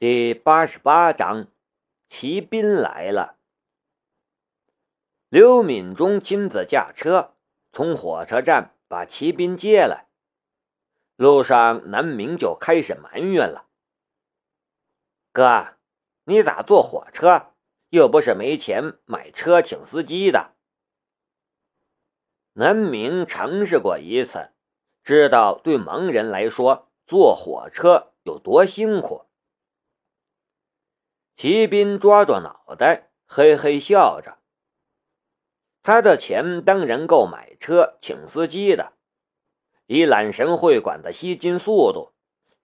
第八十八章，骑兵来了。刘敏忠亲自驾车从火车站把骑兵接来。路上，南明就开始埋怨了：“哥，你咋坐火车？又不是没钱买车请司机的。”南明尝试过一次，知道对盲人来说坐火车有多辛苦。骑兵抓抓脑袋，嘿嘿笑着。他的钱当然够买车请司机的。以揽神会馆的吸金速度，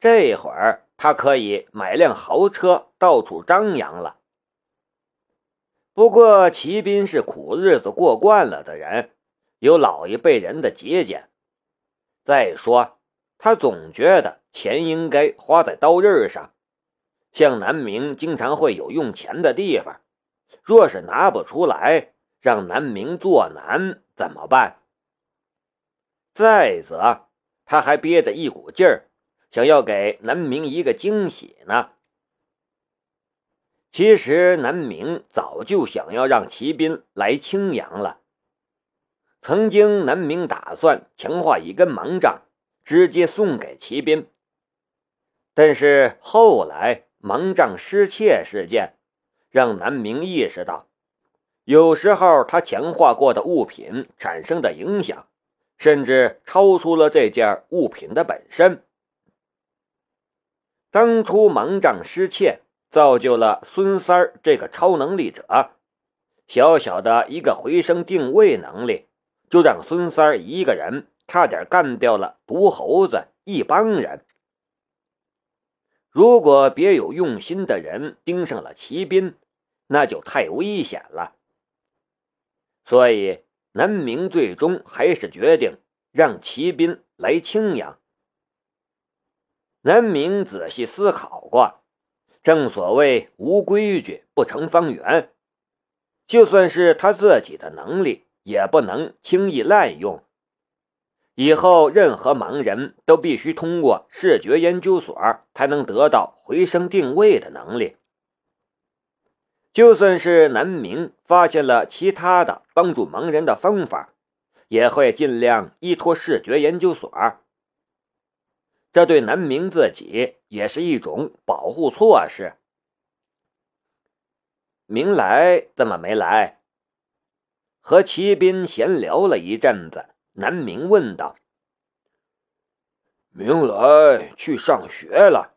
这会儿他可以买辆豪车到处张扬了。不过，骑兵是苦日子过惯了的人，有老一辈人的节俭。再说，他总觉得钱应该花在刀刃上。像南明经常会有用钱的地方，若是拿不出来，让南明做难怎么办？再则，他还憋着一股劲儿，想要给南明一个惊喜呢。其实，南明早就想要让骑兵来青阳了。曾经，南明打算强化一根盲杖，直接送给骑兵，但是后来。盲杖失窃事件，让南明意识到，有时候他强化过的物品产生的影响，甚至超出了这件物品的本身。当初盲杖失窃，造就了孙三儿这个超能力者。小小的一个回声定位能力，就让孙三儿一个人差点干掉了毒猴子一帮人。如果别有用心的人盯上了骑兵，那就太危险了。所以南明最终还是决定让骑兵来青阳。南明仔细思考过，正所谓无规矩不成方圆，就算是他自己的能力，也不能轻易滥用。以后，任何盲人都必须通过视觉研究所才能得到回声定位的能力。就算是南明发现了其他的帮助盲人的方法，也会尽量依托视觉研究所。这对南明自己也是一种保护措施。明来怎么没来？和骑兵闲聊了一阵子。南明问道：“明来去上学了。”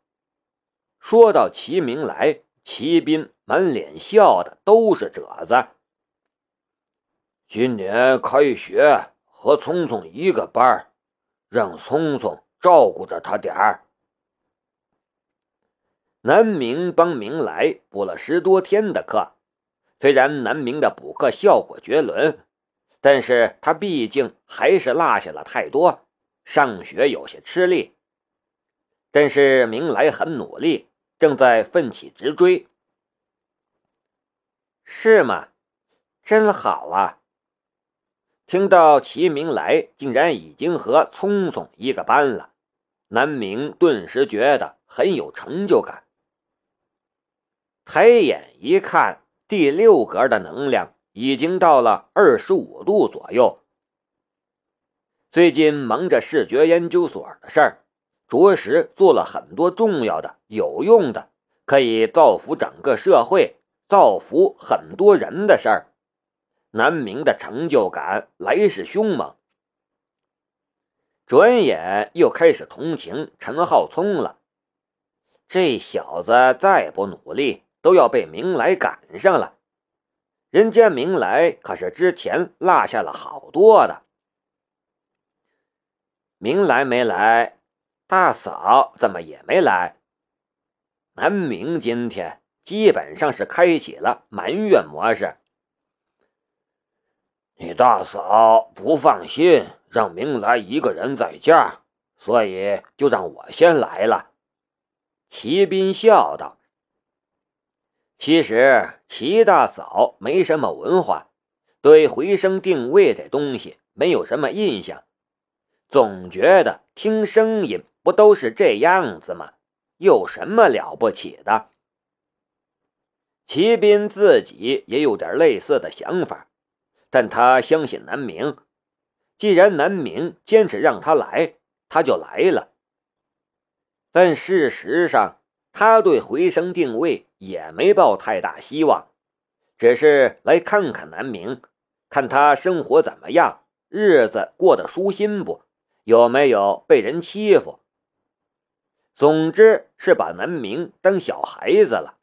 说到齐明来，齐兵满脸笑的都是褶子。今年开学和聪聪一个班让聪聪照顾着他点儿。南明帮明来补了十多天的课，虽然南明的补课效果绝伦。但是他毕竟还是落下了太多，上学有些吃力。但是明来很努力，正在奋起直追。是吗？真好啊！听到齐明来竟然已经和聪聪一个班了，南明顿时觉得很有成就感。抬眼一看，第六格的能量。已经到了二十五度左右。最近忙着视觉研究所的事儿，着实做了很多重要的、有用的，可以造福整个社会、造福很多人的事儿。南明的成就感来势凶猛，转眼又开始同情陈浩聪了。这小子再不努力，都要被明来赶上了。人家明来可是之前落下了好多的，明来没来，大嫂怎么也没来？南明今天基本上是开启了埋怨模式。你大嫂不放心让明来一个人在家，所以就让我先来了。齐斌笑道。其实齐大嫂没什么文化，对回声定位这东西没有什么印象，总觉得听声音不都是这样子吗？有什么了不起的？齐斌自己也有点类似的想法，但他相信南明。既然南明坚持让他来，他就来了。但事实上，他对回声定位也没抱太大希望，只是来看看南明，看他生活怎么样，日子过得舒心不，有没有被人欺负。总之是把南明当小孩子了。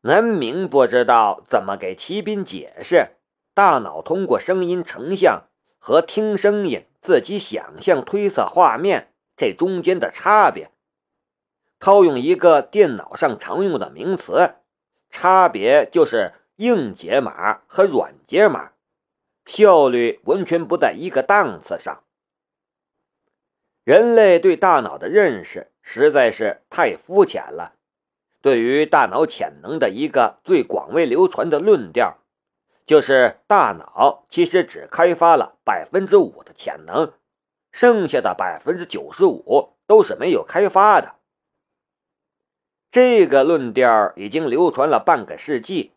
南明不知道怎么给齐兵解释，大脑通过声音成像和听声音自己想象推测画面这中间的差别。套用一个电脑上常用的名词，差别就是硬解码和软解码，效率完全不在一个档次上。人类对大脑的认识实在是太肤浅了。对于大脑潜能的一个最广为流传的论调，就是大脑其实只开发了百分之五的潜能，剩下的百分之九十五都是没有开发的。这个论调已经流传了半个世纪，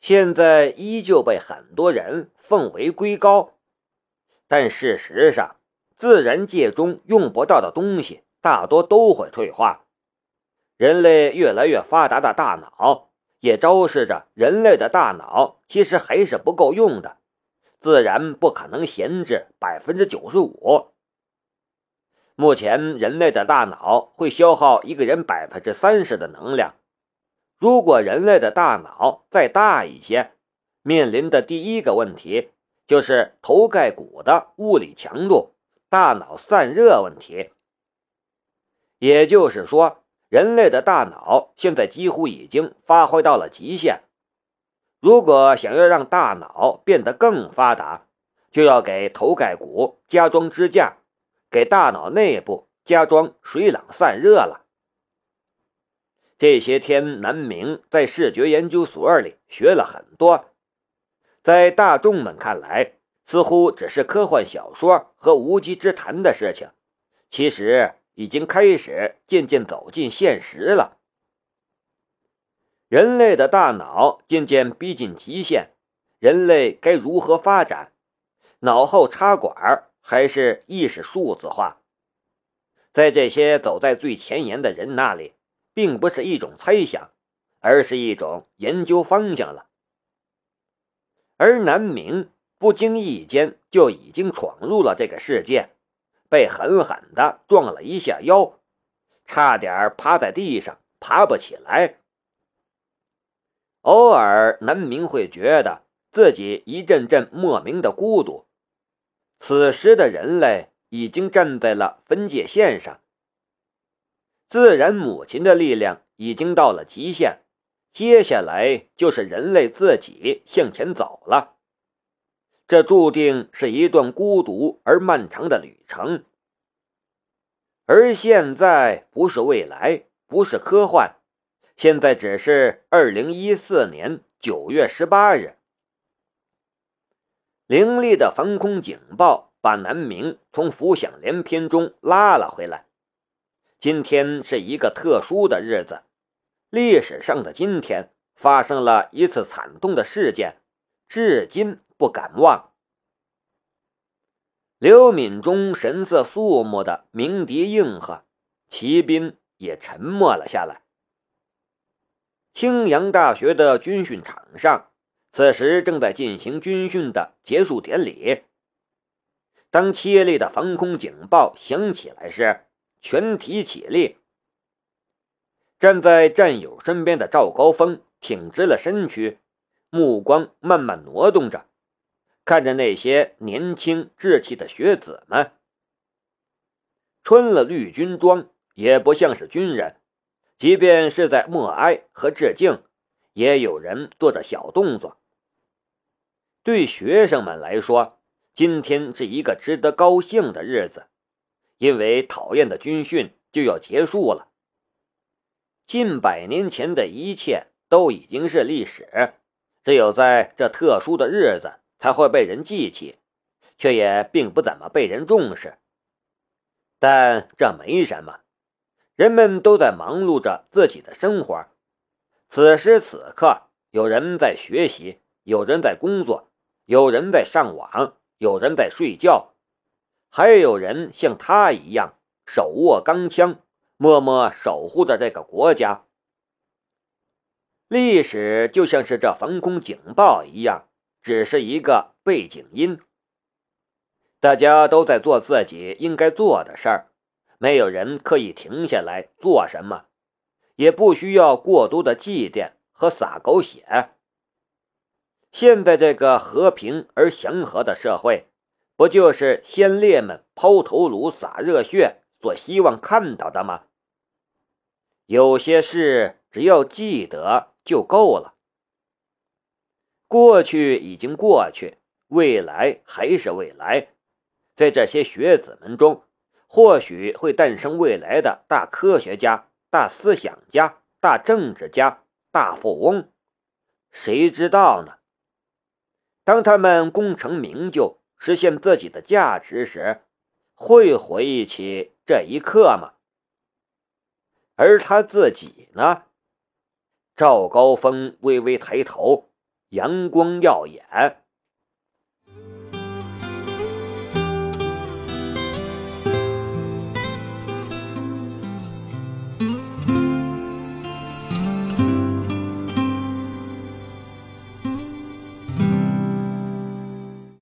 现在依旧被很多人奉为圭臬。但事实上，自然界中用不到的东西，大多都会退化。人类越来越发达的大脑，也昭示着人类的大脑其实还是不够用的，自然不可能闲置百分之九十五。目前，人类的大脑会消耗一个人百分之三十的能量。如果人类的大脑再大一些，面临的第一个问题就是头盖骨的物理强度。大脑散热问题，也就是说，人类的大脑现在几乎已经发挥到了极限。如果想要让大脑变得更发达，就要给头盖骨加装支架，给大脑内部加装水冷散热了。这些天，南明在视觉研究所里学了很多，在大众们看来。似乎只是科幻小说和无稽之谈的事情，其实已经开始渐渐走进现实了。人类的大脑渐渐逼近极限，人类该如何发展？脑后插管还是意识数字化？在这些走在最前沿的人那里，并不是一种猜想，而是一种研究方向了。而南明。不经意间就已经闯入了这个世界，被狠狠地撞了一下腰，差点趴在地上爬不起来。偶尔，南明会觉得自己一阵阵莫名的孤独。此时的人类已经站在了分界线上，自然母亲的力量已经到了极限，接下来就是人类自己向前走了。这注定是一段孤独而漫长的旅程，而现在不是未来，不是科幻，现在只是二零一四年九月十八日。凌厉的防空警报把南明从浮想联翩中拉了回来。今天是一个特殊的日子，历史上的今天发生了一次惨痛的事件，至今。不敢忘。刘敏中神色肃穆的鸣笛应和，骑兵也沉默了下来。青阳大学的军训场上，此时正在进行军训的结束典礼。当凄厉的防空警报响起来时，全体起立。站在战友身边的赵高峰挺直了身躯，目光慢慢挪动着。看着那些年轻稚气的学子们，穿了绿军装，也不像是军人。即便是在默哀和致敬，也有人做着小动作。对学生们来说，今天是一个值得高兴的日子，因为讨厌的军训就要结束了。近百年前的一切都已经是历史，只有在这特殊的日子。才会被人记起，却也并不怎么被人重视。但这没什么，人们都在忙碌着自己的生活。此时此刻，有人在学习，有人在工作，有人在上网，有人在睡觉，还有人像他一样手握钢枪，默默守护着这个国家。历史就像是这防空警报一样，只是一个背景音。大家都在做自己应该做的事儿，没有人刻意停下来做什么，也不需要过多的祭奠和洒狗血。现在这个和平而祥和的社会，不就是先烈们抛头颅、洒热血所希望看到的吗？有些事只要记得。就够了。过去已经过去，未来还是未来。在这些学子们中，或许会诞生未来的大科学家、大思想家、大政治家、大富翁，谁知道呢？当他们功成名就，实现自己的价值时，会回忆起这一刻吗？而他自己呢？赵高峰微微抬头，阳光耀眼。